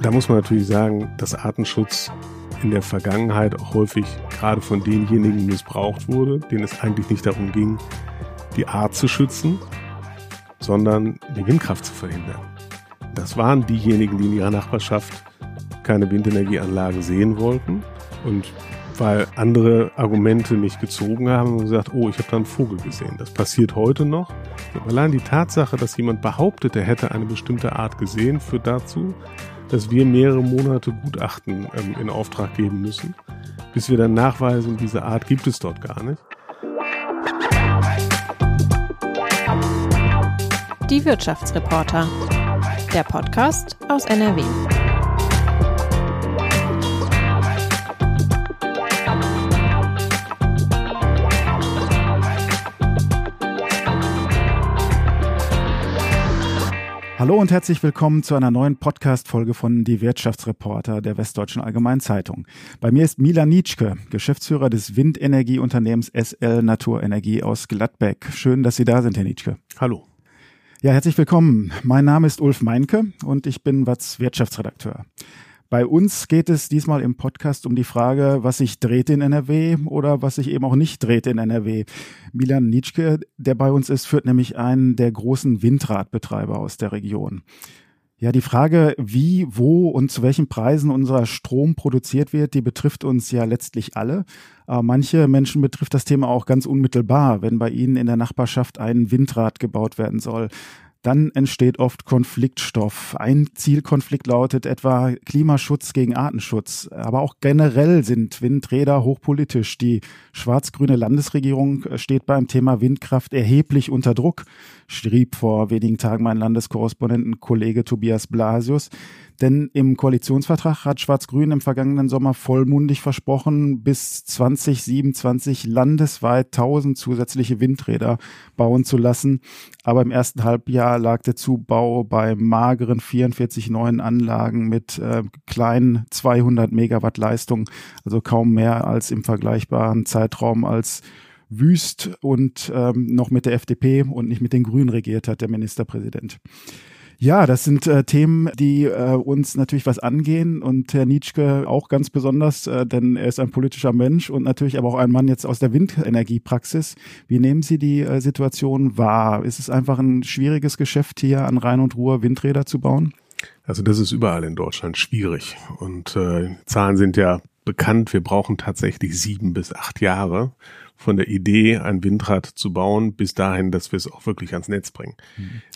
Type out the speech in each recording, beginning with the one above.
Da muss man natürlich sagen, dass Artenschutz in der Vergangenheit auch häufig gerade von denjenigen missbraucht wurde, denen es eigentlich nicht darum ging, die Art zu schützen, sondern die Windkraft zu verhindern. Das waren diejenigen, die in ihrer Nachbarschaft keine Windenergieanlagen sehen wollten und weil andere Argumente nicht gezogen haben und gesagt, oh, ich habe da einen Vogel gesehen. Das passiert heute noch. allein die Tatsache, dass jemand behauptet, er hätte eine bestimmte Art gesehen, führt dazu, dass wir mehrere Monate Gutachten ähm, in Auftrag geben müssen, bis wir dann nachweisen, diese Art gibt es dort gar nicht. Die Wirtschaftsreporter. Der Podcast aus NRW. Hallo und herzlich willkommen zu einer neuen Podcast-Folge von Die Wirtschaftsreporter der Westdeutschen Allgemeinen Zeitung. Bei mir ist Milan Nitschke, Geschäftsführer des Windenergieunternehmens SL Naturenergie aus Gladbeck. Schön, dass Sie da sind, Herr Nitschke. Hallo. Ja, herzlich willkommen. Mein Name ist Ulf Meinke und ich bin Watz Wirtschaftsredakteur. Bei uns geht es diesmal im Podcast um die Frage, was sich dreht in NRW oder was sich eben auch nicht dreht in NRW. Milan Nitschke, der bei uns ist, führt nämlich einen der großen Windradbetreiber aus der Region. Ja, die Frage, wie, wo und zu welchen Preisen unser Strom produziert wird, die betrifft uns ja letztlich alle. Aber manche Menschen betrifft das Thema auch ganz unmittelbar, wenn bei ihnen in der Nachbarschaft ein Windrad gebaut werden soll dann entsteht oft Konfliktstoff. Ein Zielkonflikt lautet etwa Klimaschutz gegen Artenschutz. Aber auch generell sind Windräder hochpolitisch. Die schwarz-grüne Landesregierung steht beim Thema Windkraft erheblich unter Druck, schrieb vor wenigen Tagen mein Landeskorrespondentenkollege Tobias Blasius. Denn im Koalitionsvertrag hat Schwarz-Grün im vergangenen Sommer vollmundig versprochen, bis 2027 landesweit 1000 zusätzliche Windräder bauen zu lassen. Aber im ersten Halbjahr lag der Zubau bei mageren 44 neuen Anlagen mit äh, kleinen 200 Megawatt Leistung, also kaum mehr als im vergleichbaren Zeitraum als Wüst und ähm, noch mit der FDP und nicht mit den Grünen regiert hat, der Ministerpräsident. Ja, das sind äh, Themen, die äh, uns natürlich was angehen und Herr Nietzsche auch ganz besonders, äh, denn er ist ein politischer Mensch und natürlich aber auch ein Mann jetzt aus der Windenergiepraxis. Wie nehmen Sie die äh, Situation wahr? Ist es einfach ein schwieriges Geschäft hier an Rhein und Ruhr Windräder zu bauen? Also das ist überall in Deutschland schwierig und äh, Zahlen sind ja bekannt. Wir brauchen tatsächlich sieben bis acht Jahre, von der Idee, ein Windrad zu bauen, bis dahin, dass wir es auch wirklich ans Netz bringen.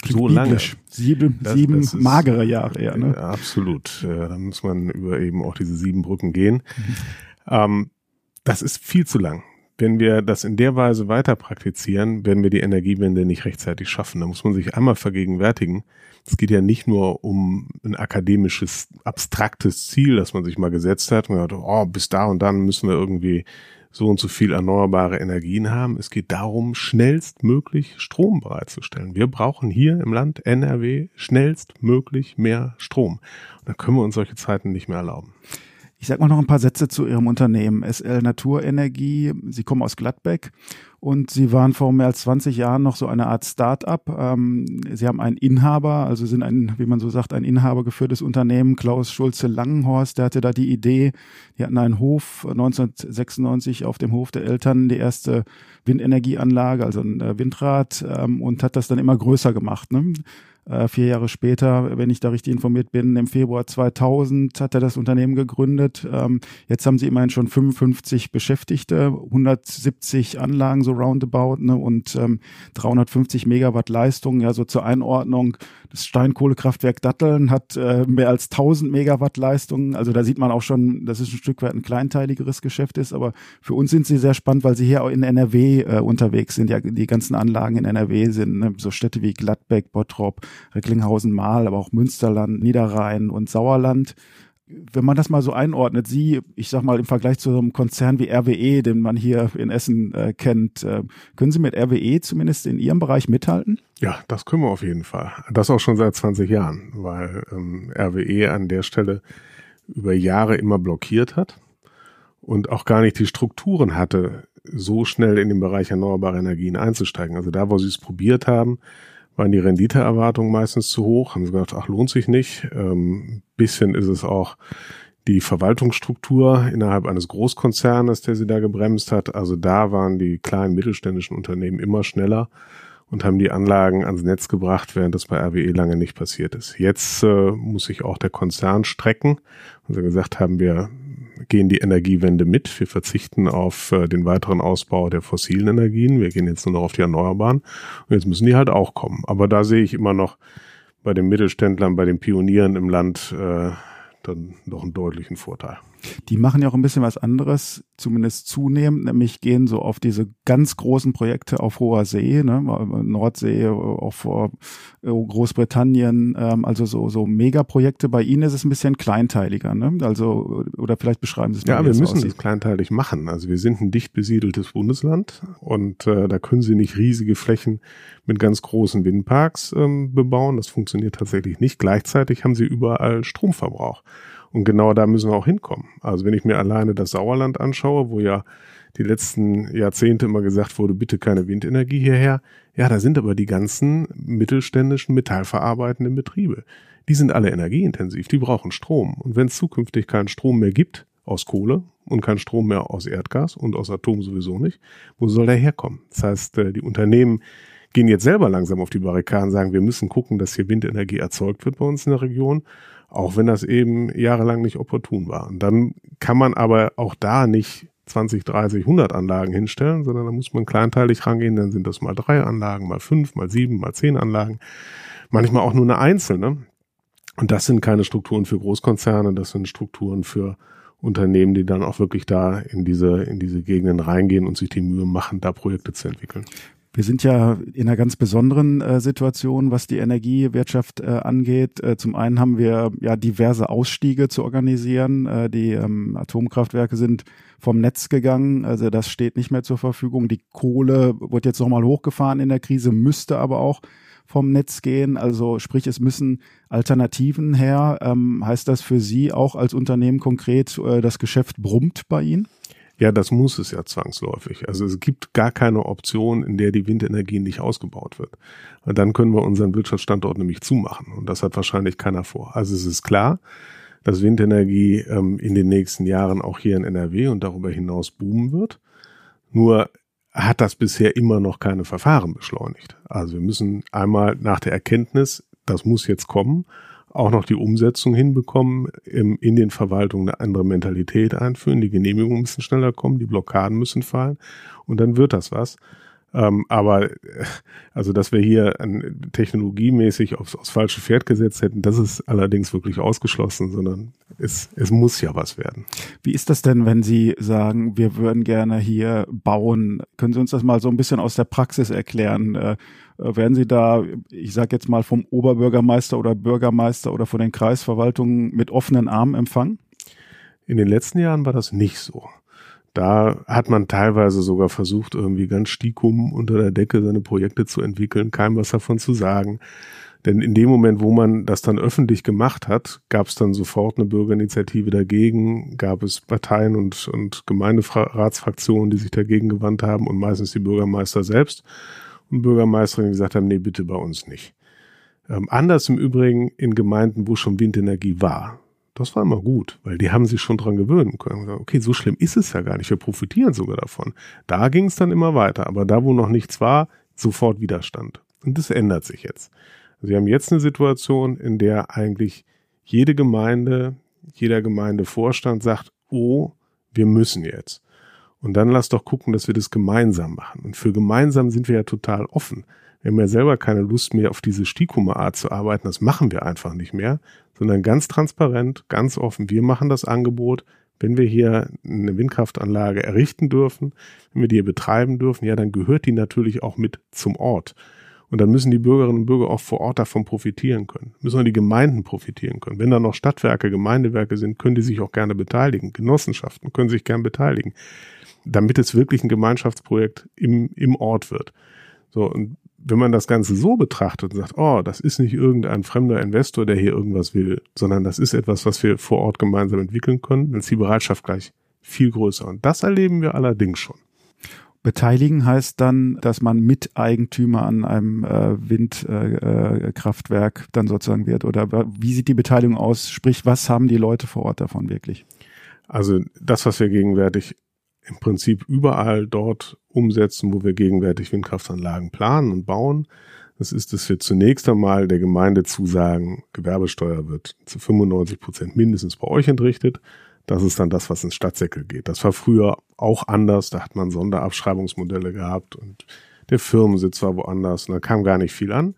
Klingt so lange. Sieben, das, sieben das ist, magere Jahre, ja. Ne? Ja, absolut. Da muss man über eben auch diese sieben Brücken gehen. Mhm. Ähm, das ist viel zu lang. Wenn wir das in der Weise weiter praktizieren, werden wir die Energiewende nicht rechtzeitig schaffen. Da muss man sich einmal vergegenwärtigen. Es geht ja nicht nur um ein akademisches, abstraktes Ziel, das man sich mal gesetzt hat. Man hat, oh, bis da und dann müssen wir irgendwie so und so viel erneuerbare Energien haben. Es geht darum, schnellstmöglich Strom bereitzustellen. Wir brauchen hier im Land NRW schnellstmöglich mehr Strom. Und dann können wir uns solche Zeiten nicht mehr erlauben. Ich sag mal noch ein paar Sätze zu Ihrem Unternehmen SL Naturenergie. Sie kommen aus Gladbeck und Sie waren vor mehr als 20 Jahren noch so eine Art Start-up. Ähm, Sie haben einen Inhaber, also sind ein, wie man so sagt, ein Inhaber geführtes Unternehmen. Klaus Schulze Langenhorst, der hatte da die Idee. Die hatten einen Hof 1996 auf dem Hof der Eltern die erste Windenergieanlage, also ein äh, Windrad, ähm, und hat das dann immer größer gemacht. Ne? Äh, vier Jahre später, wenn ich da richtig informiert bin, im Februar 2000 hat er das Unternehmen gegründet. Ähm, jetzt haben sie immerhin schon 55 Beschäftigte, 170 Anlagen so roundabout ne, und ähm, 350 Megawatt Leistung. Ja, so zur Einordnung. Das Steinkohlekraftwerk Datteln hat äh, mehr als 1000 Megawatt Leistung. Also da sieht man auch schon, dass es ein Stück weit ein kleinteiligeres Geschäft ist. Aber für uns sind sie sehr spannend, weil sie hier auch in NRW äh, unterwegs sind. Ja, die ganzen Anlagen in NRW sind ne, so Städte wie Gladbeck, Bottrop, Recklinghausen-Mahl, aber auch Münsterland, Niederrhein und Sauerland. Wenn man das mal so einordnet, Sie, ich sag mal im Vergleich zu einem Konzern wie RWE, den man hier in Essen äh, kennt, äh, können Sie mit RWE zumindest in Ihrem Bereich mithalten? Ja, das können wir auf jeden Fall. Das auch schon seit 20 Jahren, weil ähm, RWE an der Stelle über Jahre immer blockiert hat und auch gar nicht die Strukturen hatte, so schnell in den Bereich erneuerbare Energien einzusteigen. Also da, wo sie es probiert haben, waren die Renditeerwartungen meistens zu hoch, haben sie gedacht, ach, lohnt sich nicht. Ähm, bisschen ist es auch die Verwaltungsstruktur innerhalb eines Großkonzernes, der sie da gebremst hat. Also da waren die kleinen mittelständischen Unternehmen immer schneller und haben die Anlagen ans Netz gebracht, während das bei RWE lange nicht passiert ist. Jetzt äh, muss sich auch der Konzern strecken. Sie gesagt haben, wir gehen die Energiewende mit. Wir verzichten auf äh, den weiteren Ausbau der fossilen Energien. Wir gehen jetzt nur noch auf die Erneuerbaren. Und jetzt müssen die halt auch kommen. Aber da sehe ich immer noch bei den Mittelständlern, bei den Pionieren im Land äh, dann doch einen deutlichen Vorteil. Die machen ja auch ein bisschen was anderes, zumindest zunehmend, nämlich gehen so auf diese ganz großen Projekte auf hoher See, ne, Nordsee, auch vor äh, Großbritannien, ähm, also so, so Megaprojekte. Bei Ihnen ist es ein bisschen kleinteiliger, ne? Also, oder vielleicht beschreiben Sie es mal. Ja, wir müssen es kleinteilig machen. Also wir sind ein dicht besiedeltes Bundesland und äh, da können Sie nicht riesige Flächen mit ganz großen Windparks ähm, bebauen. Das funktioniert tatsächlich nicht. Gleichzeitig haben Sie überall Stromverbrauch. Und genau da müssen wir auch hinkommen. Also wenn ich mir alleine das Sauerland anschaue, wo ja die letzten Jahrzehnte immer gesagt wurde, bitte keine Windenergie hierher. Ja, da sind aber die ganzen mittelständischen metallverarbeitenden Betriebe. Die sind alle energieintensiv, die brauchen Strom. Und wenn es zukünftig keinen Strom mehr gibt aus Kohle und keinen Strom mehr aus Erdgas und aus Atom sowieso nicht, wo soll der herkommen? Das heißt, äh, die Unternehmen gehen jetzt selber langsam auf die Barrikaden, sagen, wir müssen gucken, dass hier Windenergie erzeugt wird bei uns in der Region auch wenn das eben jahrelang nicht opportun war. Und dann kann man aber auch da nicht 20, 30, 100 Anlagen hinstellen, sondern da muss man kleinteilig rangehen, dann sind das mal drei Anlagen, mal fünf, mal sieben, mal zehn Anlagen, manchmal auch nur eine einzelne. Und das sind keine Strukturen für Großkonzerne, das sind Strukturen für Unternehmen, die dann auch wirklich da in diese, in diese Gegenden reingehen und sich die Mühe machen, da Projekte zu entwickeln. Wir sind ja in einer ganz besonderen äh, Situation, was die Energiewirtschaft äh, angeht. Äh, zum einen haben wir ja diverse Ausstiege zu organisieren. Äh, die ähm, Atomkraftwerke sind vom Netz gegangen, also das steht nicht mehr zur Verfügung. Die Kohle wird jetzt nochmal hochgefahren in der Krise, müsste aber auch vom Netz gehen. Also sprich, es müssen Alternativen her. Ähm, heißt das für Sie auch als Unternehmen konkret, äh, das Geschäft brummt bei Ihnen? Ja, das muss es ja zwangsläufig. Also es gibt gar keine Option, in der die Windenergie nicht ausgebaut wird. Und dann können wir unseren Wirtschaftsstandort nämlich zumachen. Und das hat wahrscheinlich keiner vor. Also es ist klar, dass Windenergie ähm, in den nächsten Jahren auch hier in NRW und darüber hinaus boomen wird. Nur hat das bisher immer noch keine Verfahren beschleunigt. Also wir müssen einmal nach der Erkenntnis, das muss jetzt kommen, auch noch die Umsetzung hinbekommen, im, in den Verwaltungen eine andere Mentalität einführen, die Genehmigungen müssen schneller kommen, die Blockaden müssen fallen und dann wird das was. Ähm, aber äh, also, dass wir hier an, technologiemäßig aufs, aufs falsche Pferd gesetzt hätten, das ist allerdings wirklich ausgeschlossen, sondern es, es muss ja was werden. Wie ist das denn, wenn Sie sagen, wir würden gerne hier bauen? Können Sie uns das mal so ein bisschen aus der Praxis erklären? Äh, werden Sie da, ich sage jetzt mal, vom Oberbürgermeister oder Bürgermeister oder von den Kreisverwaltungen mit offenen Armen empfangen? In den letzten Jahren war das nicht so. Da hat man teilweise sogar versucht, irgendwie ganz stikum unter der Decke seine Projekte zu entwickeln, keinem was davon zu sagen. Denn in dem Moment, wo man das dann öffentlich gemacht hat, gab es dann sofort eine Bürgerinitiative dagegen, gab es Parteien und, und Gemeinderatsfraktionen, die sich dagegen gewandt haben und meistens die Bürgermeister selbst und Bürgermeisterinnen gesagt haben, nee, bitte bei uns nicht. Ähm, anders im Übrigen in Gemeinden, wo schon Windenergie war. Das war immer gut, weil die haben sich schon dran gewöhnen können. Okay, so schlimm ist es ja gar nicht. Wir profitieren sogar davon. Da ging es dann immer weiter. Aber da, wo noch nichts war, sofort Widerstand. Und das ändert sich jetzt. Also wir haben jetzt eine Situation, in der eigentlich jede Gemeinde, jeder Gemeindevorstand sagt, oh, wir müssen jetzt. Und dann lass doch gucken, dass wir das gemeinsam machen. Und für gemeinsam sind wir ja total offen. Wir haben ja selber keine Lust mehr auf diese Stikume-Art zu arbeiten. Das machen wir einfach nicht mehr, sondern ganz transparent, ganz offen. Wir machen das Angebot. Wenn wir hier eine Windkraftanlage errichten dürfen, wenn wir die hier betreiben dürfen, ja, dann gehört die natürlich auch mit zum Ort. Und dann müssen die Bürgerinnen und Bürger auch vor Ort davon profitieren können. Müssen auch die Gemeinden profitieren können. Wenn da noch Stadtwerke, Gemeindewerke sind, können die sich auch gerne beteiligen. Genossenschaften können sich gerne beteiligen. Damit es wirklich ein Gemeinschaftsprojekt im, im Ort wird. So, und wenn man das Ganze so betrachtet und sagt, oh, das ist nicht irgendein fremder Investor, der hier irgendwas will, sondern das ist etwas, was wir vor Ort gemeinsam entwickeln können, dann ist die Bereitschaft gleich viel größer. Und das erleben wir allerdings schon. Beteiligen heißt dann, dass man Miteigentümer an einem äh, Windkraftwerk äh, dann sozusagen wird. Oder wie sieht die Beteiligung aus? Sprich, was haben die Leute vor Ort davon wirklich? Also das, was wir gegenwärtig im Prinzip überall dort umsetzen, wo wir gegenwärtig Windkraftanlagen planen und bauen, das ist, dass wir zunächst einmal der Gemeinde zusagen, Gewerbesteuer wird zu 95 Prozent mindestens bei euch entrichtet. Das ist dann das, was ins Stadtsäckel geht. Das war früher auch anders. Da hat man Sonderabschreibungsmodelle gehabt und der Firmensitz war woanders und da kam gar nicht viel an.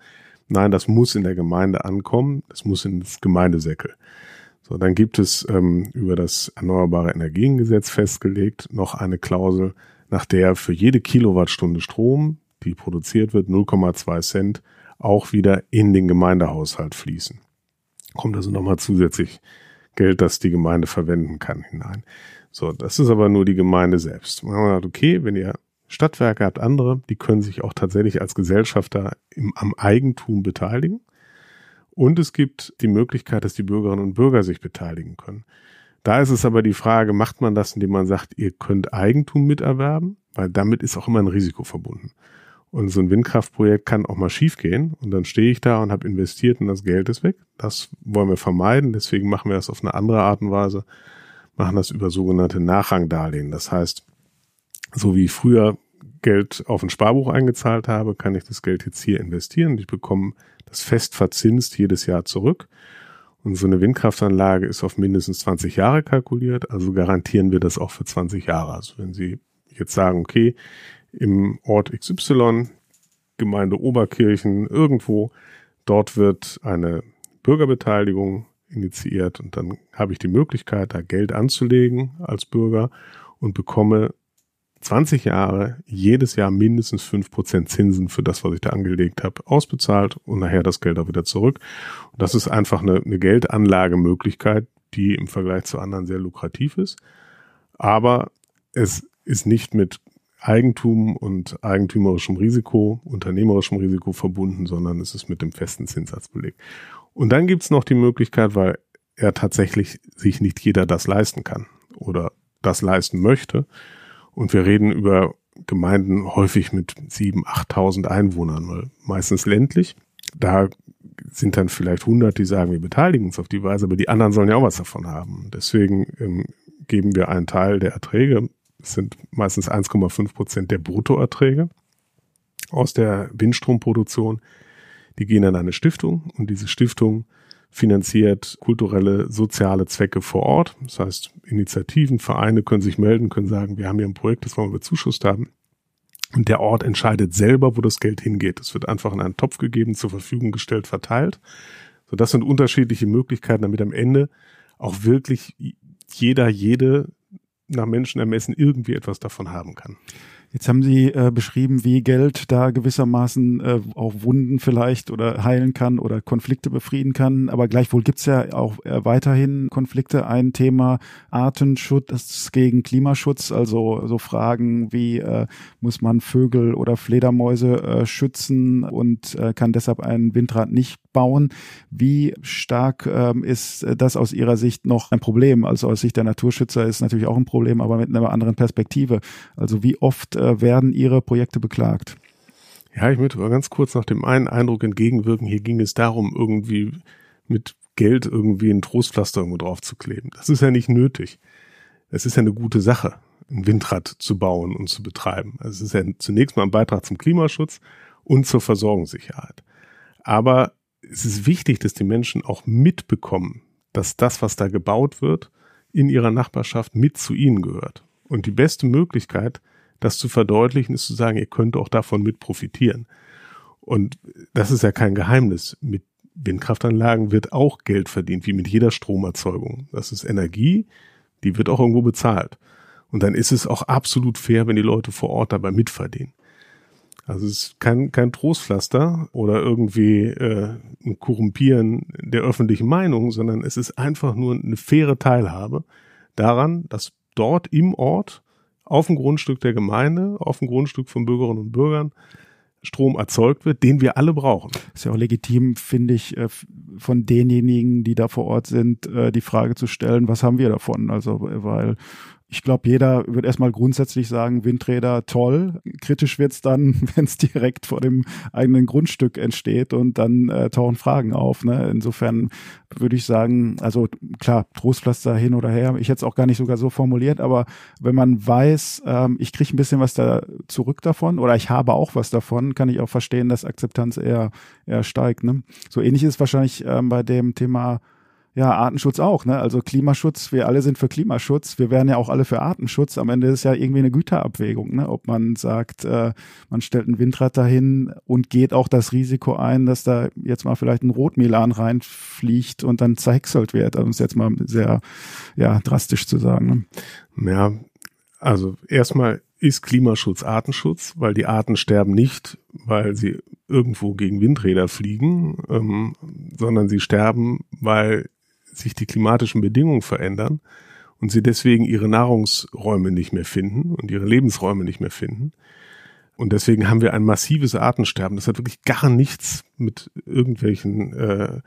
Nein, das muss in der Gemeinde ankommen. Das muss ins Gemeindesäckel. So, dann gibt es ähm, über das Erneuerbare Energiengesetz festgelegt noch eine Klausel, nach der für jede Kilowattstunde Strom, die produziert wird, 0,2 Cent auch wieder in den Gemeindehaushalt fließen. Kommt also nochmal zusätzlich Geld, das die Gemeinde verwenden kann, hinein. So, das ist aber nur die Gemeinde selbst. Man gesagt, okay, wenn ihr Stadtwerke habt, andere, die können sich auch tatsächlich als Gesellschafter im, am Eigentum beteiligen. Und es gibt die Möglichkeit, dass die Bürgerinnen und Bürger sich beteiligen können. Da ist es aber die Frage, macht man das, indem man sagt, ihr könnt Eigentum miterwerben? Weil damit ist auch immer ein Risiko verbunden. Und so ein Windkraftprojekt kann auch mal schiefgehen und dann stehe ich da und habe investiert und das Geld ist weg. Das wollen wir vermeiden, deswegen machen wir das auf eine andere Art und Weise, machen das über sogenannte Nachrangdarlehen. Das heißt, so wie früher Geld auf ein Sparbuch eingezahlt habe, kann ich das Geld jetzt hier investieren. Ich bekomme das fest verzinst jedes Jahr zurück. Und so eine Windkraftanlage ist auf mindestens 20 Jahre kalkuliert, also garantieren wir das auch für 20 Jahre. Also wenn Sie jetzt sagen, okay, im Ort XY, Gemeinde Oberkirchen, irgendwo. Dort wird eine Bürgerbeteiligung initiiert und dann habe ich die Möglichkeit, da Geld anzulegen als Bürger und bekomme 20 Jahre jedes Jahr mindestens 5% Zinsen für das, was ich da angelegt habe, ausbezahlt und nachher das Geld auch wieder zurück. Und das ist einfach eine, eine Geldanlagemöglichkeit, die im Vergleich zu anderen sehr lukrativ ist. Aber es ist nicht mit Eigentum und eigentümerischem Risiko, unternehmerischem Risiko verbunden, sondern es ist mit dem festen Zinssatz belegt. Und dann gibt's noch die Möglichkeit, weil er tatsächlich sich nicht jeder das leisten kann oder das leisten möchte. Und wir reden über Gemeinden häufig mit sieben, achttausend Einwohnern, weil meistens ländlich. Da sind dann vielleicht hundert, die sagen, wir beteiligen uns auf die Weise, aber die anderen sollen ja auch was davon haben. Deswegen ähm, geben wir einen Teil der Erträge das sind meistens 1,5 Prozent der Bruttoerträge aus der Windstromproduktion. Die gehen an eine Stiftung und diese Stiftung finanziert kulturelle, soziale Zwecke vor Ort. Das heißt, Initiativen, Vereine können sich melden, können sagen, wir haben hier ein Projekt, das wollen wir bezuschusst haben. Und der Ort entscheidet selber, wo das Geld hingeht. Es wird einfach in einen Topf gegeben, zur Verfügung gestellt, verteilt. So, das sind unterschiedliche Möglichkeiten, damit am Ende auch wirklich jeder, jede nach Menschen ermessen irgendwie etwas davon haben kann. Jetzt haben Sie äh, beschrieben, wie Geld da gewissermaßen äh, auch Wunden vielleicht oder heilen kann oder Konflikte befrieden kann. Aber gleichwohl gibt's ja auch äh, weiterhin Konflikte. Ein Thema Artenschutz gegen Klimaschutz, also so Fragen wie äh, muss man Vögel oder Fledermäuse äh, schützen und äh, kann deshalb ein Windrad nicht bauen. Wie stark ähm, ist das aus Ihrer Sicht noch ein Problem? Also aus Sicht der Naturschützer ist natürlich auch ein Problem, aber mit einer anderen Perspektive. Also wie oft äh, werden Ihre Projekte beklagt? Ja, ich möchte mal ganz kurz nach dem einen Eindruck entgegenwirken. Hier ging es darum, irgendwie mit Geld irgendwie ein Trostpflaster irgendwo drauf zu kleben. Das ist ja nicht nötig. Es ist ja eine gute Sache, ein Windrad zu bauen und zu betreiben. Also es ist ja zunächst mal ein Beitrag zum Klimaschutz und zur Versorgungssicherheit. Aber es ist wichtig, dass die Menschen auch mitbekommen, dass das, was da gebaut wird, in ihrer Nachbarschaft mit zu ihnen gehört. Und die beste Möglichkeit, das zu verdeutlichen, ist zu sagen, ihr könnt auch davon mit profitieren. Und das ist ja kein Geheimnis. Mit Windkraftanlagen wird auch Geld verdient, wie mit jeder Stromerzeugung. Das ist Energie, die wird auch irgendwo bezahlt. Und dann ist es auch absolut fair, wenn die Leute vor Ort dabei mitverdienen. Also es ist kein, kein Trostpflaster oder irgendwie äh, ein Korrumpieren der öffentlichen Meinung, sondern es ist einfach nur eine faire Teilhabe daran, dass dort im Ort auf dem Grundstück der Gemeinde, auf dem Grundstück von Bürgerinnen und Bürgern Strom erzeugt wird, den wir alle brauchen. Ist ja auch legitim, finde ich, äh, von denjenigen, die da vor Ort sind, äh, die Frage zu stellen, was haben wir davon? Also, weil ich glaube, jeder wird erstmal grundsätzlich sagen, Windräder toll. Kritisch wird's dann, wenn es direkt vor dem eigenen Grundstück entsteht und dann äh, tauchen Fragen auf. Ne? Insofern würde ich sagen, also klar, Trostpflaster hin oder her. Ich hätte es auch gar nicht sogar so formuliert, aber wenn man weiß, ähm, ich kriege ein bisschen was da zurück davon oder ich habe auch was davon, kann ich auch verstehen, dass Akzeptanz eher, eher steigt. Ne? So ähnlich ist wahrscheinlich ähm, bei dem Thema ja, Artenschutz auch, ne? Also Klimaschutz, wir alle sind für Klimaschutz, wir wären ja auch alle für Artenschutz. Am Ende ist ja irgendwie eine Güterabwägung, ne? Ob man sagt, äh, man stellt ein Windrad dahin und geht auch das Risiko ein, dass da jetzt mal vielleicht ein Rotmilan reinfliegt und dann zerhäckselt wird, um es jetzt mal sehr ja, drastisch zu sagen. Ne? Ja, also erstmal ist Klimaschutz Artenschutz, weil die Arten sterben nicht, weil sie irgendwo gegen Windräder fliegen, ähm, sondern sie sterben, weil sich die klimatischen Bedingungen verändern und sie deswegen ihre Nahrungsräume nicht mehr finden und ihre Lebensräume nicht mehr finden. Und deswegen haben wir ein massives Artensterben. Das hat wirklich gar nichts mit irgendwelchen, äh,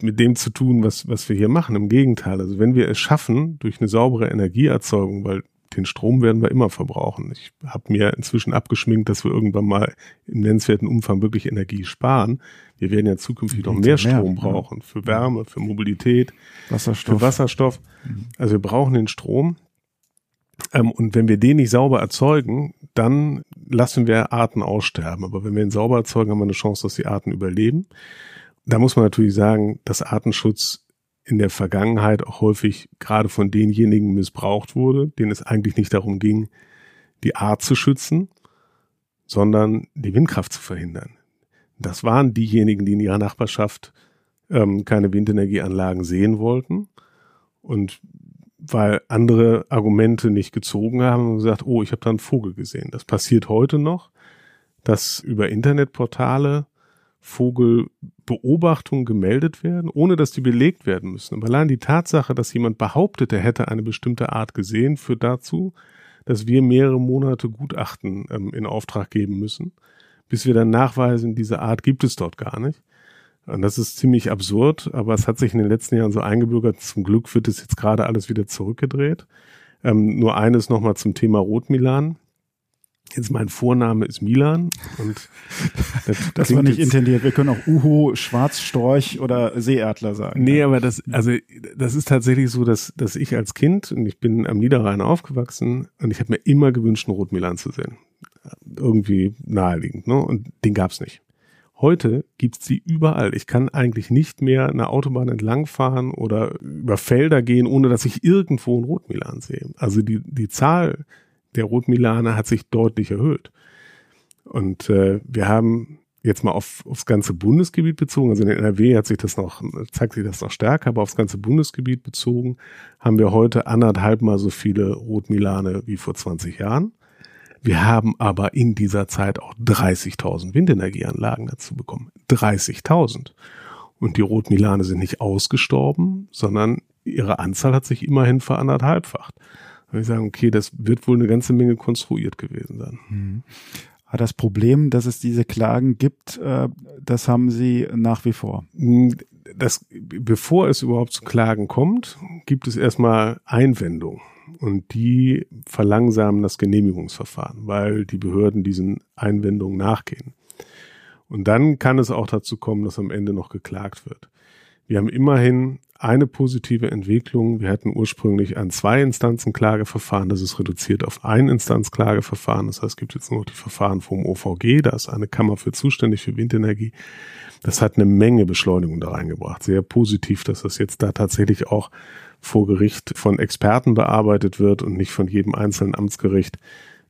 mit dem zu tun, was, was wir hier machen. Im Gegenteil. Also wenn wir es schaffen, durch eine saubere Energieerzeugung, weil den Strom werden wir immer verbrauchen. Ich habe mir inzwischen abgeschminkt, dass wir irgendwann mal im nennenswerten Umfang wirklich Energie sparen. Wir werden ja zukünftig noch mehr Strom brauchen für Wärme, für Mobilität, Wasserstoff. für Wasserstoff. Mhm. Also wir brauchen den Strom. Ähm, und wenn wir den nicht sauber erzeugen, dann lassen wir Arten aussterben. Aber wenn wir ihn sauber erzeugen, haben wir eine Chance, dass die Arten überleben. Da muss man natürlich sagen, dass Artenschutz in der Vergangenheit auch häufig gerade von denjenigen missbraucht wurde, denen es eigentlich nicht darum ging, die Art zu schützen, sondern die Windkraft zu verhindern. Das waren diejenigen, die in ihrer Nachbarschaft ähm, keine Windenergieanlagen sehen wollten und weil andere Argumente nicht gezogen haben und gesagt, oh, ich habe da einen Vogel gesehen. Das passiert heute noch, dass über Internetportale Vogelbeobachtungen gemeldet werden, ohne dass die belegt werden müssen. Aber allein die Tatsache, dass jemand behauptet, er hätte eine bestimmte Art gesehen, führt dazu, dass wir mehrere Monate Gutachten ähm, in Auftrag geben müssen, bis wir dann nachweisen, diese Art gibt es dort gar nicht. Und das ist ziemlich absurd, aber es hat sich in den letzten Jahren so eingebürgert. Zum Glück wird es jetzt gerade alles wieder zurückgedreht. Ähm, nur eines nochmal zum Thema Rotmilan. Jetzt mein Vorname ist Milan und das, das war nicht intendiert. Wir können auch Uhu, Schwarzstorch oder Seeadler sagen. Nee, aber das, also das ist tatsächlich so, dass, dass ich als Kind, und ich bin am Niederrhein aufgewachsen und ich habe mir immer gewünscht, einen Rotmilan zu sehen. Irgendwie naheliegend, ne? Und den gab's nicht. Heute gibt's sie überall. Ich kann eigentlich nicht mehr eine Autobahn entlangfahren oder über Felder gehen, ohne dass ich irgendwo einen Rotmilan sehe. Also die, die Zahl der Rotmilane hat sich deutlich erhöht. Und äh, wir haben jetzt mal auf, aufs ganze Bundesgebiet bezogen, also in der NRW hat sich das noch, zeigt sich das noch stärker, aber aufs ganze Bundesgebiet bezogen, haben wir heute anderthalb mal so viele Rotmilane wie vor 20 Jahren. Wir haben aber in dieser Zeit auch 30.000 Windenergieanlagen dazu bekommen. 30.000. Und die Rotmilane sind nicht ausgestorben, sondern ihre Anzahl hat sich immerhin veranderthalbfacht würde ich sagen, okay, das wird wohl eine ganze Menge konstruiert gewesen sein. Mhm. Das Problem, dass es diese Klagen gibt, äh, das haben Sie nach wie vor. Hm, das, bevor es überhaupt zu Klagen kommt, gibt es erstmal Einwendungen. Und die verlangsamen das Genehmigungsverfahren, weil die Behörden diesen Einwendungen nachgehen. Und dann kann es auch dazu kommen, dass am Ende noch geklagt wird. Wir haben immerhin eine positive Entwicklung. Wir hatten ursprünglich ein Zwei-Instanzen-Klageverfahren, das ist reduziert auf Ein-Instanz-Klageverfahren. Das heißt, es gibt jetzt nur noch die Verfahren vom OVG, da ist eine Kammer für zuständig für Windenergie. Das hat eine Menge Beschleunigung da reingebracht. Sehr positiv, dass das jetzt da tatsächlich auch vor Gericht von Experten bearbeitet wird und nicht von jedem einzelnen Amtsgericht,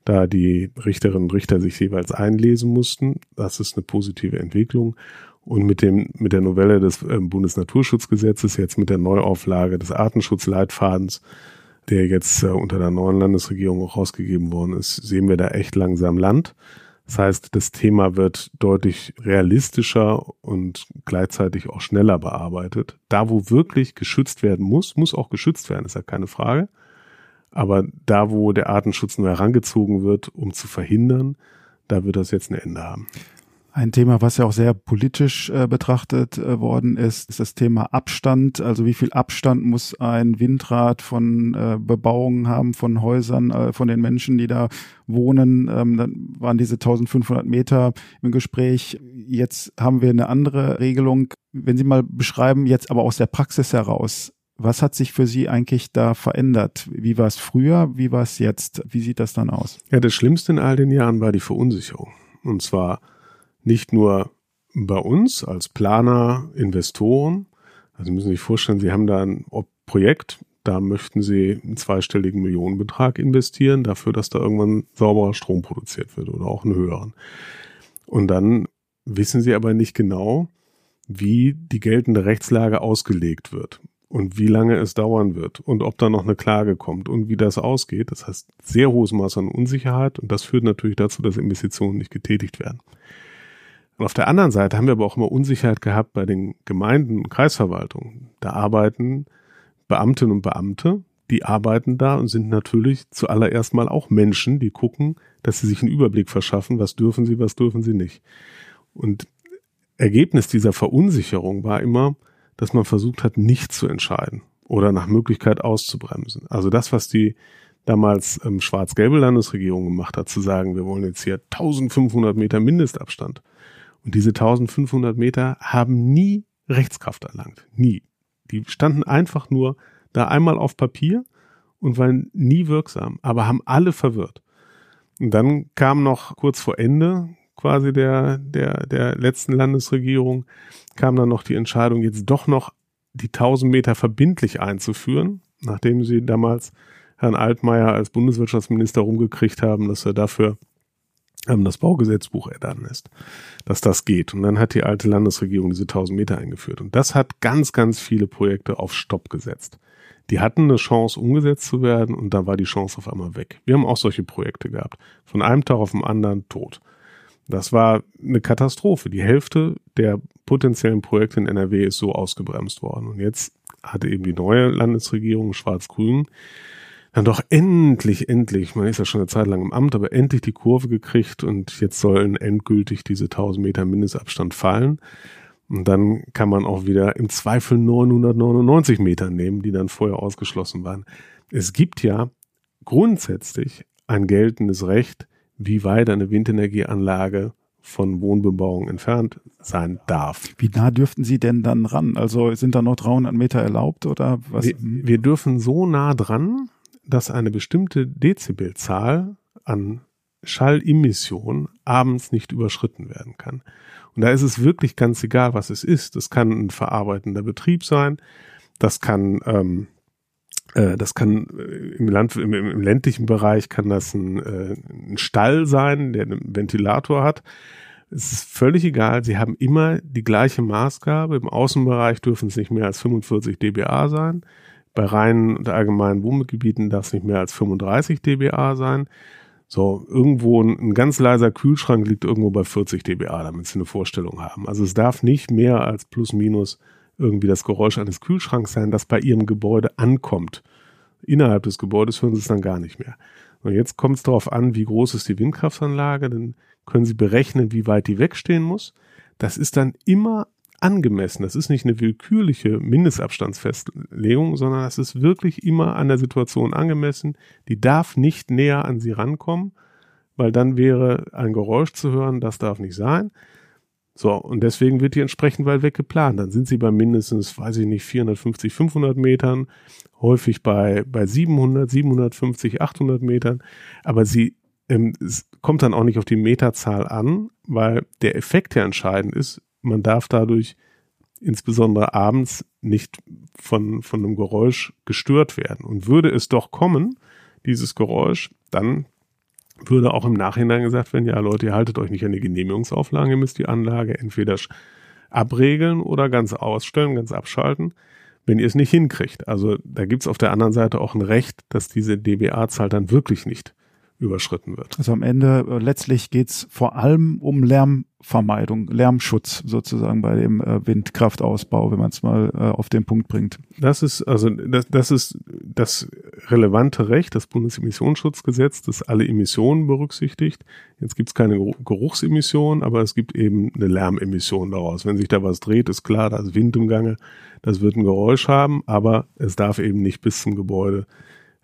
da die Richterinnen und Richter sich jeweils einlesen mussten. Das ist eine positive Entwicklung. Und mit dem, mit der Novelle des äh, Bundesnaturschutzgesetzes, jetzt mit der Neuauflage des Artenschutzleitfadens, der jetzt äh, unter der neuen Landesregierung auch rausgegeben worden ist, sehen wir da echt langsam Land. Das heißt, das Thema wird deutlich realistischer und gleichzeitig auch schneller bearbeitet. Da, wo wirklich geschützt werden muss, muss auch geschützt werden, ist ja keine Frage. Aber da, wo der Artenschutz nur herangezogen wird, um zu verhindern, da wird das jetzt ein Ende haben. Ein Thema, was ja auch sehr politisch äh, betrachtet äh, worden ist, ist das Thema Abstand. Also wie viel Abstand muss ein Windrad von äh, Bebauungen haben, von Häusern, äh, von den Menschen, die da wohnen. Ähm, dann waren diese 1500 Meter im Gespräch. Jetzt haben wir eine andere Regelung. Wenn Sie mal beschreiben, jetzt aber aus der Praxis heraus, was hat sich für Sie eigentlich da verändert? Wie war es früher? Wie war es jetzt? Wie sieht das dann aus? Ja, das Schlimmste in all den Jahren war die Verunsicherung. Und zwar nicht nur bei uns als Planer, Investoren. Also Sie müssen sich vorstellen, Sie haben da ein Projekt, da möchten Sie einen zweistelligen Millionenbetrag investieren, dafür, dass da irgendwann sauberer Strom produziert wird oder auch einen höheren. Und dann wissen Sie aber nicht genau, wie die geltende Rechtslage ausgelegt wird und wie lange es dauern wird und ob da noch eine Klage kommt und wie das ausgeht. Das heißt, sehr hohes Maß an Unsicherheit und das führt natürlich dazu, dass Investitionen nicht getätigt werden. Und auf der anderen Seite haben wir aber auch immer Unsicherheit gehabt bei den Gemeinden und Kreisverwaltungen. Da arbeiten Beamtinnen und Beamte, die arbeiten da und sind natürlich zuallererst mal auch Menschen, die gucken, dass sie sich einen Überblick verschaffen, was dürfen sie, was dürfen sie nicht. Und Ergebnis dieser Verunsicherung war immer, dass man versucht hat, nicht zu entscheiden oder nach Möglichkeit auszubremsen. Also das, was die damals ähm, schwarz-gelbe Landesregierung gemacht hat, zu sagen, wir wollen jetzt hier 1500 Meter Mindestabstand und diese 1500 Meter haben nie Rechtskraft erlangt. Nie. Die standen einfach nur da einmal auf Papier und waren nie wirksam, aber haben alle verwirrt. Und dann kam noch kurz vor Ende quasi der, der, der letzten Landesregierung, kam dann noch die Entscheidung, jetzt doch noch die 1000 Meter verbindlich einzuführen, nachdem sie damals Herrn Altmaier als Bundeswirtschaftsminister rumgekriegt haben, dass er dafür das Baugesetzbuch erdannen ist, dass das geht. Und dann hat die alte Landesregierung diese 1000 Meter eingeführt. Und das hat ganz, ganz viele Projekte auf Stopp gesetzt. Die hatten eine Chance, umgesetzt zu werden und da war die Chance auf einmal weg. Wir haben auch solche Projekte gehabt. Von einem Tag auf den anderen tot. Das war eine Katastrophe. Die Hälfte der potenziellen Projekte in NRW ist so ausgebremst worden. Und jetzt hatte eben die neue Landesregierung, Schwarz-Grün, dann doch endlich, endlich, man ist ja schon eine Zeit lang im Amt, aber endlich die Kurve gekriegt und jetzt sollen endgültig diese 1000 Meter Mindestabstand fallen. Und dann kann man auch wieder im Zweifel 999 Meter nehmen, die dann vorher ausgeschlossen waren. Es gibt ja grundsätzlich ein geltendes Recht, wie weit eine Windenergieanlage von Wohnbebauung entfernt sein darf. Wie nah dürften Sie denn dann ran? Also sind da noch 300 Meter erlaubt oder was? Wir, wir dürfen so nah dran, dass eine bestimmte Dezibelzahl an Schallemission abends nicht überschritten werden kann. Und da ist es wirklich ganz egal, was es ist. Das kann ein verarbeitender Betrieb sein, das kann ähm, äh, das kann äh, im, Land, im, im, ländlichen Bereich kann das ein, äh, ein Stall sein, der einen Ventilator hat. Es ist völlig egal. Sie haben immer die gleiche Maßgabe. Im Außenbereich dürfen es nicht mehr als 45 dBA sein. Bei reinen und allgemeinen Wohngebieten darf es nicht mehr als 35 dBA sein. So, irgendwo ein, ein, ganz leiser Kühlschrank liegt irgendwo bei 40 dBA, damit Sie eine Vorstellung haben. Also es darf nicht mehr als plus minus irgendwie das Geräusch eines Kühlschranks sein, das bei Ihrem Gebäude ankommt. Innerhalb des Gebäudes hören Sie es dann gar nicht mehr. Und jetzt kommt es darauf an, wie groß ist die Windkraftanlage, dann können Sie berechnen, wie weit die wegstehen muss. Das ist dann immer angemessen. Das ist nicht eine willkürliche Mindestabstandsfestlegung, sondern das ist wirklich immer an der Situation angemessen. Die darf nicht näher an sie rankommen, weil dann wäre ein Geräusch zu hören, das darf nicht sein. So, und deswegen wird die entsprechend weit weg geplant. Dann sind sie bei mindestens, weiß ich nicht, 450, 500 Metern, häufig bei, bei 700, 750, 800 Metern. Aber sie, ähm, kommt dann auch nicht auf die Meterzahl an, weil der Effekt ja entscheidend ist, man darf dadurch insbesondere abends nicht von, von einem Geräusch gestört werden. Und würde es doch kommen, dieses Geräusch, dann würde auch im Nachhinein gesagt werden, ja Leute, ihr haltet euch nicht an die Genehmigungsauflagen, ihr müsst die Anlage entweder abregeln oder ganz ausstellen, ganz abschalten, wenn ihr es nicht hinkriegt. Also da gibt's auf der anderen Seite auch ein Recht, dass diese DBA-Zahl dann wirklich nicht überschritten wird. Also am Ende äh, letztlich geht's vor allem um Lärmvermeidung, Lärmschutz sozusagen bei dem äh, Windkraftausbau, wenn man es mal äh, auf den Punkt bringt. Das ist also das, das ist das relevante Recht, das Bundesemissionsschutzgesetz, das alle Emissionen berücksichtigt. Jetzt gibt es keine Geruchsemissionen, aber es gibt eben eine Lärmemission daraus. Wenn sich da was dreht, ist klar, da ist Wind im Gange, das wird ein Geräusch haben, aber es darf eben nicht bis zum Gebäude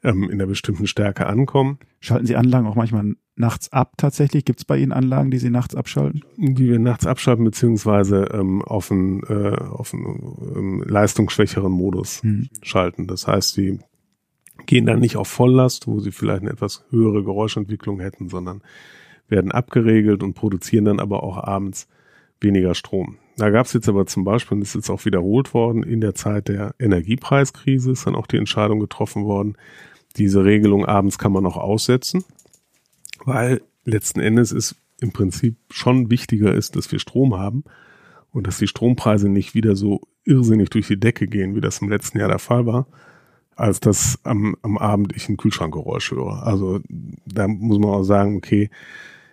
ähm, in der bestimmten Stärke ankommen. Schalten Sie Anlagen auch manchmal nachts ab tatsächlich? Gibt es bei Ihnen Anlagen, die Sie nachts abschalten? Die wir nachts abschalten, beziehungsweise ähm, auf einen, äh, auf einen ähm, leistungsschwächeren Modus hm. schalten. Das heißt, sie gehen dann nicht auf Volllast, wo sie vielleicht eine etwas höhere Geräuschentwicklung hätten, sondern werden abgeregelt und produzieren dann aber auch abends weniger Strom. Da gab es jetzt aber zum Beispiel, und das ist jetzt auch wiederholt worden, in der Zeit der Energiepreiskrise ist dann auch die Entscheidung getroffen worden, diese Regelung abends kann man auch aussetzen, weil letzten Endes ist im Prinzip schon wichtiger ist, dass wir Strom haben und dass die Strompreise nicht wieder so irrsinnig durch die Decke gehen, wie das im letzten Jahr der Fall war, als dass am, am Abend ich ein Kühlschrankgeräusch höre. Also da muss man auch sagen, okay,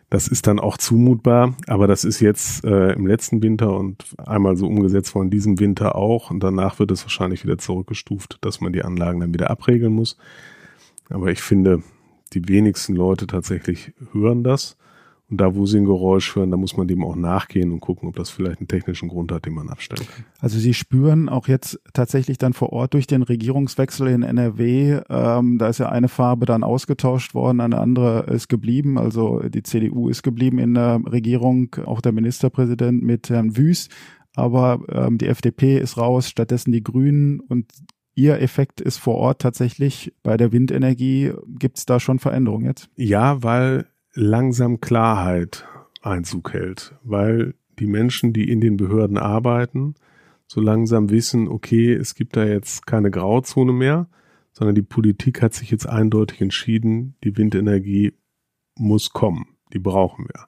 das ist dann auch zumutbar, aber das ist jetzt äh, im letzten Winter und einmal so umgesetzt worden, diesem Winter auch. Und danach wird es wahrscheinlich wieder zurückgestuft, dass man die Anlagen dann wieder abregeln muss. Aber ich finde, die wenigsten Leute tatsächlich hören das. Und da, wo sie ein Geräusch hören, da muss man dem auch nachgehen und gucken, ob das vielleicht einen technischen Grund hat, den man abstellen kann. Also Sie spüren auch jetzt tatsächlich dann vor Ort durch den Regierungswechsel in NRW, ähm, da ist ja eine Farbe dann ausgetauscht worden, eine andere ist geblieben. Also die CDU ist geblieben in der Regierung, auch der Ministerpräsident mit Herrn Wüst. Aber ähm, die FDP ist raus, stattdessen die Grünen und Ihr Effekt ist vor Ort tatsächlich bei der Windenergie. Gibt es da schon Veränderungen jetzt? Ja, weil langsam Klarheit Einzug hält, weil die Menschen, die in den Behörden arbeiten, so langsam wissen, okay, es gibt da jetzt keine Grauzone mehr, sondern die Politik hat sich jetzt eindeutig entschieden, die Windenergie muss kommen, die brauchen wir.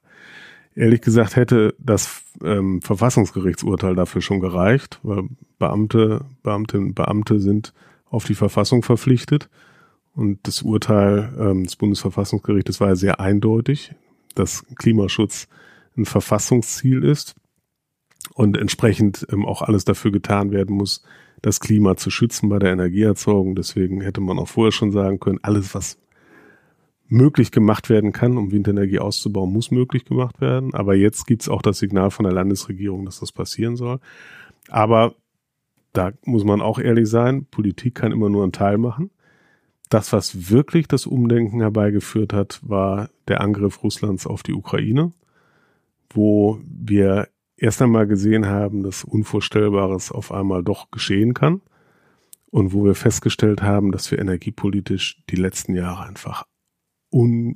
Ehrlich gesagt hätte das ähm, Verfassungsgerichtsurteil dafür schon gereicht, weil Beamte, Beamtinnen, Beamte sind auf die Verfassung verpflichtet und das Urteil ähm, des Bundesverfassungsgerichtes war ja sehr eindeutig, dass Klimaschutz ein Verfassungsziel ist und entsprechend ähm, auch alles dafür getan werden muss, das Klima zu schützen bei der Energieerzeugung. Deswegen hätte man auch vorher schon sagen können, alles, was möglich gemacht werden kann, um Windenergie auszubauen, muss möglich gemacht werden. Aber jetzt gibt es auch das Signal von der Landesregierung, dass das passieren soll. Aber da muss man auch ehrlich sein, Politik kann immer nur einen Teil machen. Das, was wirklich das Umdenken herbeigeführt hat, war der Angriff Russlands auf die Ukraine, wo wir erst einmal gesehen haben, dass Unvorstellbares auf einmal doch geschehen kann und wo wir festgestellt haben, dass wir energiepolitisch die letzten Jahre einfach un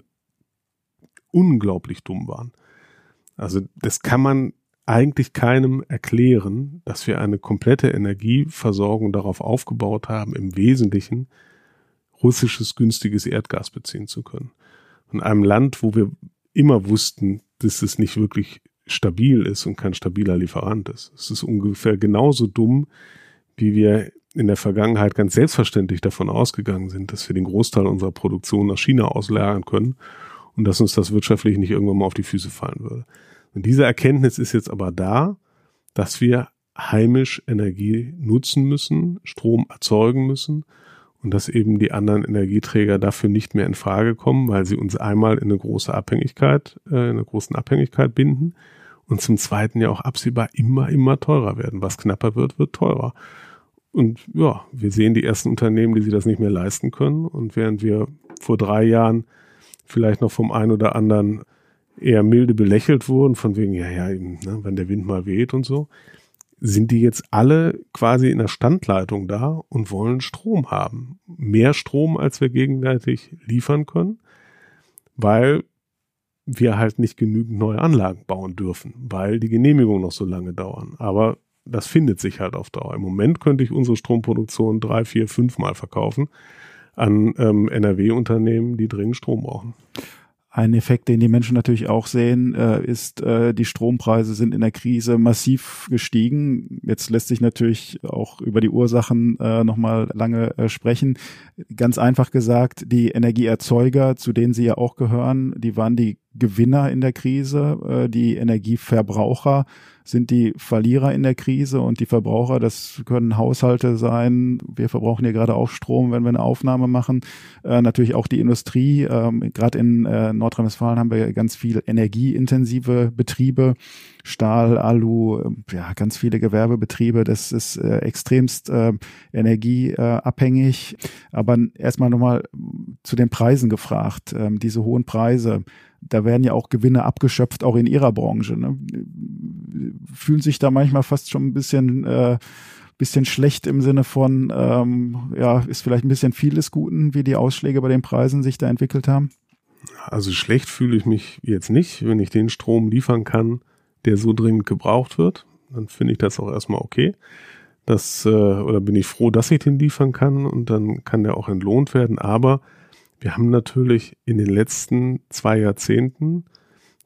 unglaublich dumm waren. Also das kann man eigentlich keinem erklären, dass wir eine komplette Energieversorgung darauf aufgebaut haben, im Wesentlichen russisches günstiges Erdgas beziehen zu können. Von einem Land, wo wir immer wussten, dass es nicht wirklich stabil ist und kein stabiler Lieferant ist. Es ist ungefähr genauso dumm, wie wir in der Vergangenheit ganz selbstverständlich davon ausgegangen sind, dass wir den Großteil unserer Produktion nach China auslagern können und dass uns das wirtschaftlich nicht irgendwann mal auf die Füße fallen würde. Und diese Erkenntnis ist jetzt aber da, dass wir heimisch Energie nutzen müssen, Strom erzeugen müssen und dass eben die anderen Energieträger dafür nicht mehr in Frage kommen, weil sie uns einmal in eine große Abhängigkeit, äh, in eine großen Abhängigkeit binden und zum zweiten ja auch absehbar immer, immer teurer werden. Was knapper wird, wird teurer. Und ja, wir sehen die ersten Unternehmen, die sich das nicht mehr leisten können. Und während wir vor drei Jahren vielleicht noch vom einen oder anderen eher milde belächelt wurden, von wegen, ja, ja, eben, ne, wenn der Wind mal weht und so, sind die jetzt alle quasi in der Standleitung da und wollen Strom haben. Mehr Strom, als wir gegenwärtig liefern können, weil wir halt nicht genügend neue Anlagen bauen dürfen, weil die Genehmigungen noch so lange dauern. Aber das findet sich halt auf Dauer. Im Moment könnte ich unsere Stromproduktion drei, vier, fünf Mal verkaufen an ähm, NRW-Unternehmen, die dringend Strom brauchen. Ein Effekt, den die Menschen natürlich auch sehen, äh, ist, äh, die Strompreise sind in der Krise massiv gestiegen. Jetzt lässt sich natürlich auch über die Ursachen äh, nochmal lange äh, sprechen. Ganz einfach gesagt, die Energieerzeuger, zu denen Sie ja auch gehören, die waren die Gewinner in der Krise. Äh, die Energieverbraucher sind die Verlierer in der Krise und die Verbraucher, das können Haushalte sein. Wir verbrauchen hier gerade auch Strom, wenn wir eine Aufnahme machen. Äh, natürlich auch die Industrie. Ähm, gerade in äh, Nordrhein-Westfalen haben wir ganz viel energieintensive Betriebe. Stahl, Alu, ja, ganz viele Gewerbebetriebe. Das ist äh, extremst äh, energieabhängig. Aber erstmal nochmal zu den Preisen gefragt. Ähm, diese hohen Preise, da werden ja auch Gewinne abgeschöpft, auch in ihrer Branche. Ne? Fühlen sich da manchmal fast schon ein bisschen, äh, bisschen schlecht im Sinne von, ähm, ja, ist vielleicht ein bisschen vieles Guten, wie die Ausschläge bei den Preisen sich da entwickelt haben? Also schlecht fühle ich mich jetzt nicht, wenn ich den Strom liefern kann, der so dringend gebraucht wird. Dann finde ich das auch erstmal okay. Das, äh, oder bin ich froh, dass ich den liefern kann und dann kann der auch entlohnt werden. Aber wir haben natürlich in den letzten zwei Jahrzehnten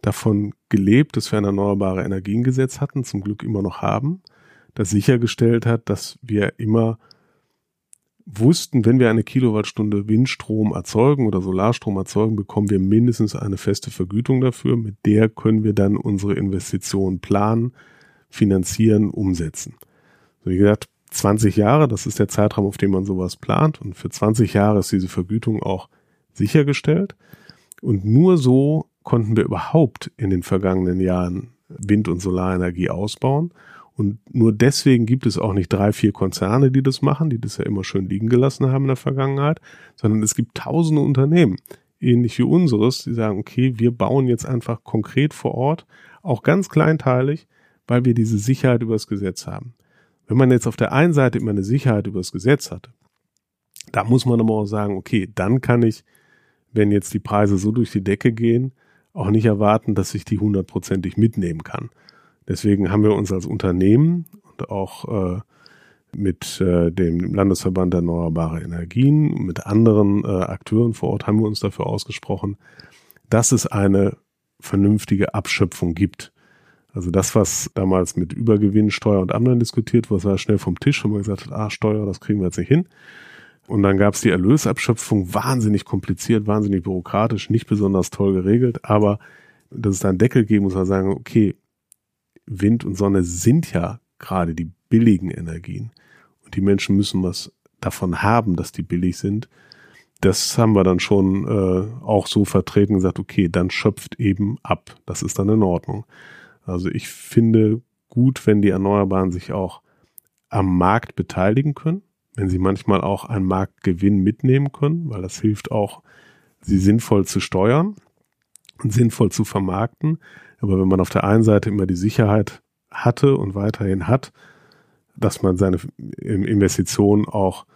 davon gelebt, dass wir ein erneuerbare Energiengesetz hatten, zum Glück immer noch haben, das sichergestellt hat, dass wir immer wussten, wenn wir eine Kilowattstunde Windstrom erzeugen oder Solarstrom erzeugen, bekommen wir mindestens eine feste Vergütung dafür. Mit der können wir dann unsere Investitionen planen, finanzieren, umsetzen. So wie gesagt, 20 Jahre, das ist der Zeitraum, auf dem man sowas plant. Und für 20 Jahre ist diese Vergütung auch sichergestellt. Und nur so konnten wir überhaupt in den vergangenen Jahren Wind- und Solarenergie ausbauen. Und nur deswegen gibt es auch nicht drei, vier Konzerne, die das machen, die das ja immer schön liegen gelassen haben in der Vergangenheit, sondern es gibt tausende Unternehmen, ähnlich wie unseres, die sagen, okay, wir bauen jetzt einfach konkret vor Ort, auch ganz kleinteilig, weil wir diese Sicherheit übers Gesetz haben. Wenn man jetzt auf der einen Seite immer eine Sicherheit übers Gesetz hat, da muss man aber auch sagen, okay, dann kann ich wenn jetzt die Preise so durch die Decke gehen, auch nicht erwarten, dass ich die hundertprozentig mitnehmen kann. Deswegen haben wir uns als Unternehmen und auch äh, mit äh, dem Landesverband Erneuerbare Energien und mit anderen äh, Akteuren vor Ort haben wir uns dafür ausgesprochen, dass es eine vernünftige Abschöpfung gibt. Also das, was damals mit Übergewinnsteuer und anderen diskutiert wurde, war schnell vom Tisch, wo man gesagt hat, ah, Steuer, das kriegen wir jetzt nicht hin. Und dann gab es die Erlösabschöpfung, wahnsinnig kompliziert, wahnsinnig bürokratisch, nicht besonders toll geregelt, aber dass es da einen Deckel geben muss, man sagen, okay, Wind und Sonne sind ja gerade die billigen Energien und die Menschen müssen was davon haben, dass die billig sind. Das haben wir dann schon äh, auch so vertreten gesagt, okay, dann schöpft eben ab. Das ist dann in Ordnung. Also ich finde gut, wenn die Erneuerbaren sich auch am Markt beteiligen können wenn sie manchmal auch einen Marktgewinn mitnehmen können, weil das hilft auch, sie sinnvoll zu steuern und sinnvoll zu vermarkten. Aber wenn man auf der einen Seite immer die Sicherheit hatte und weiterhin hat, dass man seine Investitionen auch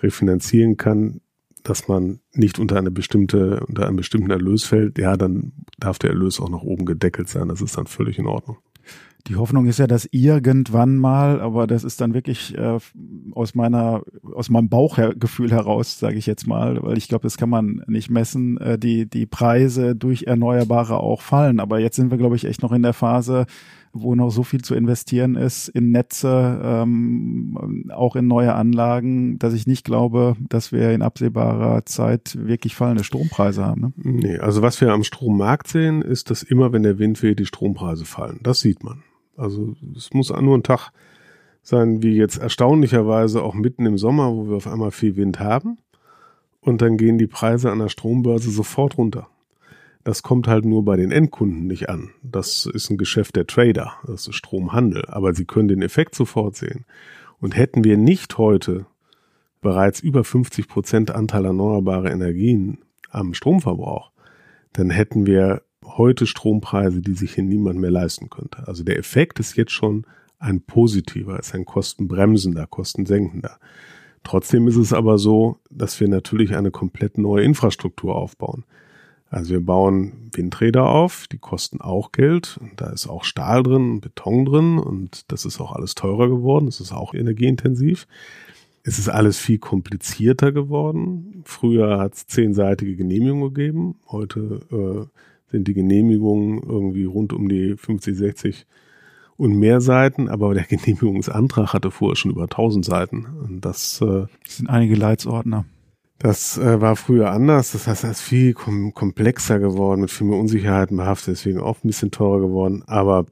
refinanzieren kann, dass man nicht unter eine bestimmte, unter einen bestimmten Erlös fällt, ja, dann darf der Erlös auch nach oben gedeckelt sein. Das ist dann völlig in Ordnung. Die Hoffnung ist ja, dass irgendwann mal, aber das ist dann wirklich äh, aus meiner, aus meinem Bauchgefühl heraus, sage ich jetzt mal, weil ich glaube, das kann man nicht messen, äh, die die Preise durch Erneuerbare auch fallen. Aber jetzt sind wir, glaube ich, echt noch in der Phase, wo noch so viel zu investieren ist in Netze, ähm, auch in neue Anlagen, dass ich nicht glaube, dass wir in absehbarer Zeit wirklich fallende Strompreise haben. Ne? Nee, also was wir am Strommarkt sehen, ist, dass immer, wenn der Wind weht, die Strompreise fallen. Das sieht man. Also es muss nur ein Tag sein, wie jetzt erstaunlicherweise auch mitten im Sommer, wo wir auf einmal viel Wind haben. Und dann gehen die Preise an der Strombörse sofort runter. Das kommt halt nur bei den Endkunden nicht an. Das ist ein Geschäft der Trader, das ist Stromhandel. Aber sie können den Effekt sofort sehen. Und hätten wir nicht heute bereits über 50 Prozent Anteil erneuerbare Energien am Stromverbrauch, dann hätten wir heute Strompreise, die sich hier niemand mehr leisten könnte. Also der Effekt ist jetzt schon ein positiver, ist ein kostenbremsender, kostensenkender. Trotzdem ist es aber so, dass wir natürlich eine komplett neue Infrastruktur aufbauen. Also wir bauen Windräder auf, die kosten auch Geld da ist auch Stahl drin, Beton drin und das ist auch alles teurer geworden, das ist auch energieintensiv. Es ist alles viel komplizierter geworden. Früher hat es zehnseitige Genehmigungen gegeben, heute äh, sind die Genehmigungen irgendwie rund um die 50, 60 und mehr Seiten, aber der Genehmigungsantrag hatte vorher schon über 1000 Seiten. Und das, äh, das sind einige Leitsordner. Das äh, war früher anders. Das heißt, es ist viel kom komplexer geworden, mit viel mehr Unsicherheiten behaftet, deswegen auch ein bisschen teurer geworden. Aber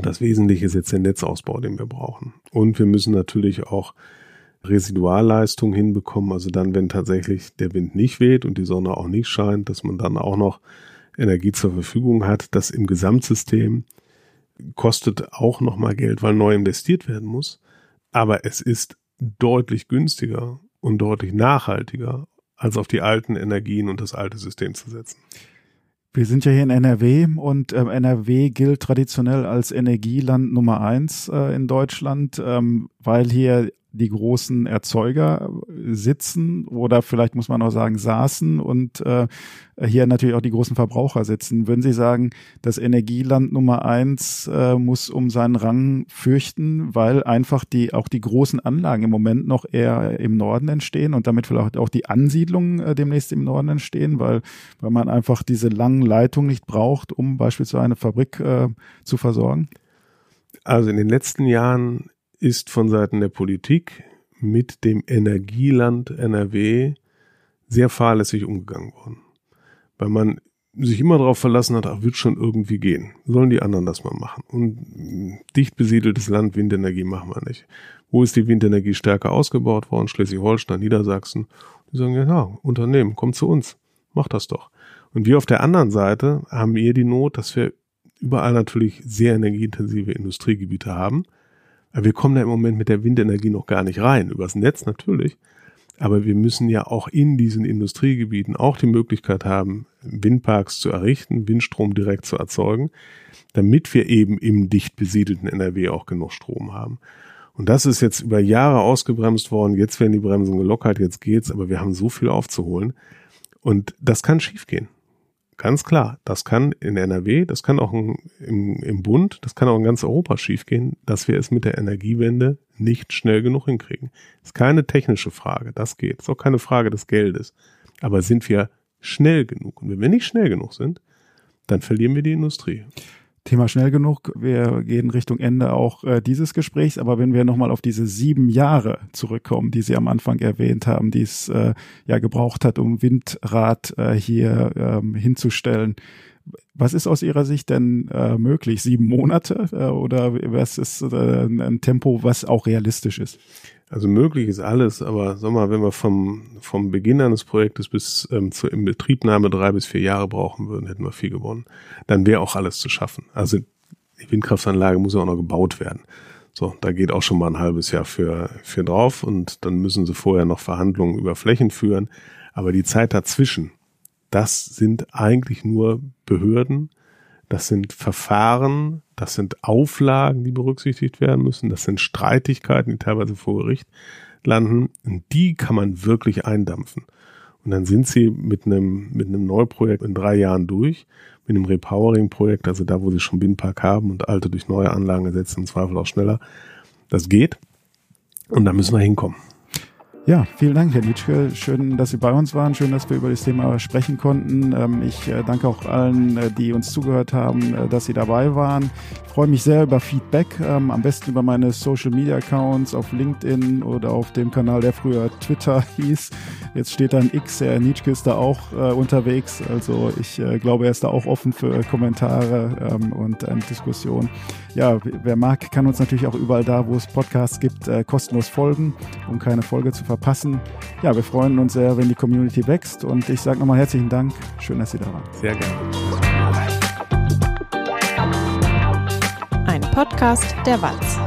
das Wesentliche ist jetzt der Netzausbau, den wir brauchen. Und wir müssen natürlich auch Residualleistung hinbekommen. Also dann, wenn tatsächlich der Wind nicht weht und die Sonne auch nicht scheint, dass man dann auch noch Energie zur Verfügung hat. Das im Gesamtsystem kostet auch nochmal Geld, weil neu investiert werden muss. Aber es ist deutlich günstiger und deutlich nachhaltiger, als auf die alten Energien und das alte System zu setzen. Wir sind ja hier in NRW und äh, NRW gilt traditionell als Energieland Nummer eins äh, in Deutschland, ähm, weil hier die großen Erzeuger sitzen oder vielleicht muss man auch sagen saßen und äh, hier natürlich auch die großen Verbraucher sitzen. Würden Sie sagen, das Energieland Nummer eins äh, muss um seinen Rang fürchten, weil einfach die auch die großen Anlagen im Moment noch eher im Norden entstehen und damit vielleicht auch die Ansiedlungen äh, demnächst im Norden entstehen, weil weil man einfach diese langen Leitungen nicht braucht, um beispielsweise eine Fabrik äh, zu versorgen? Also in den letzten Jahren ist von Seiten der Politik mit dem Energieland NRW sehr fahrlässig umgegangen worden. Weil man sich immer darauf verlassen hat, ach, wird schon irgendwie gehen. Sollen die anderen das mal machen? Und dicht besiedeltes Land, Windenergie machen wir nicht. Wo ist die Windenergie stärker ausgebaut worden? Schleswig-Holstein, Niedersachsen. Die sagen, ja, Unternehmen, kommt zu uns. Macht das doch. Und wir auf der anderen Seite haben wir die Not, dass wir überall natürlich sehr energieintensive Industriegebiete haben wir kommen da im Moment mit der Windenergie noch gar nicht rein. Übers Netz natürlich. Aber wir müssen ja auch in diesen Industriegebieten auch die Möglichkeit haben, Windparks zu errichten, Windstrom direkt zu erzeugen, damit wir eben im dicht besiedelten NRW auch genug Strom haben. Und das ist jetzt über Jahre ausgebremst worden. Jetzt werden die Bremsen gelockert, jetzt geht's, aber wir haben so viel aufzuholen. Und das kann schiefgehen. Ganz klar, das kann in NRW, das kann auch im, im Bund, das kann auch in ganz Europa schiefgehen, dass wir es mit der Energiewende nicht schnell genug hinkriegen. Ist keine technische Frage, das geht. Ist auch keine Frage des Geldes. Aber sind wir schnell genug? Und wenn wir nicht schnell genug sind, dann verlieren wir die Industrie. Thema schnell genug. Wir gehen Richtung Ende auch äh, dieses Gesprächs. Aber wenn wir nochmal auf diese sieben Jahre zurückkommen, die Sie am Anfang erwähnt haben, die es äh, ja gebraucht hat, um Windrad äh, hier ähm, hinzustellen. Was ist aus Ihrer Sicht denn äh, möglich? Sieben Monate äh, oder was ist äh, ein Tempo, was auch realistisch ist? Also möglich ist alles, aber sag mal, wenn wir vom, vom Beginn eines Projektes bis ähm, zur Inbetriebnahme drei bis vier Jahre brauchen würden, hätten wir viel gewonnen. Dann wäre auch alles zu schaffen. Also die Windkraftanlage muss ja auch noch gebaut werden. So, da geht auch schon mal ein halbes Jahr für, für drauf und dann müssen sie vorher noch Verhandlungen über Flächen führen. Aber die Zeit dazwischen, das sind eigentlich nur Behörden, das sind Verfahren, das sind Auflagen, die berücksichtigt werden müssen, das sind Streitigkeiten, die teilweise vor Gericht landen. Und die kann man wirklich eindampfen. Und dann sind sie mit einem, mit einem Neuprojekt in drei Jahren durch, mit einem Repowering-Projekt, also da, wo sie schon Windpark haben und alte durch neue Anlagen ersetzen, im Zweifel auch schneller. Das geht. Und da müssen wir hinkommen. Ja, vielen Dank, Herr Nitschke. Schön, dass Sie bei uns waren. Schön, dass wir über das Thema sprechen konnten. Ähm, ich äh, danke auch allen, äh, die uns zugehört haben, äh, dass Sie dabei waren. Ich freue mich sehr über Feedback. Ähm, am besten über meine Social Media Accounts auf LinkedIn oder auf dem Kanal, der früher Twitter hieß. Jetzt steht dann X. Herr Nitschke ist da auch unterwegs. Also ich glaube, er ist da auch offen für Kommentare ähm, und Diskussion. Ja, wer mag, kann uns natürlich auch überall da, wo es Podcasts gibt, kostenlos folgen, um keine Folge zu verpassen verpassen. Ja, wir freuen uns sehr, wenn die Community wächst und ich sage nochmal herzlichen Dank. Schön, dass Sie da waren. Sehr gerne. Ein Podcast der Walz.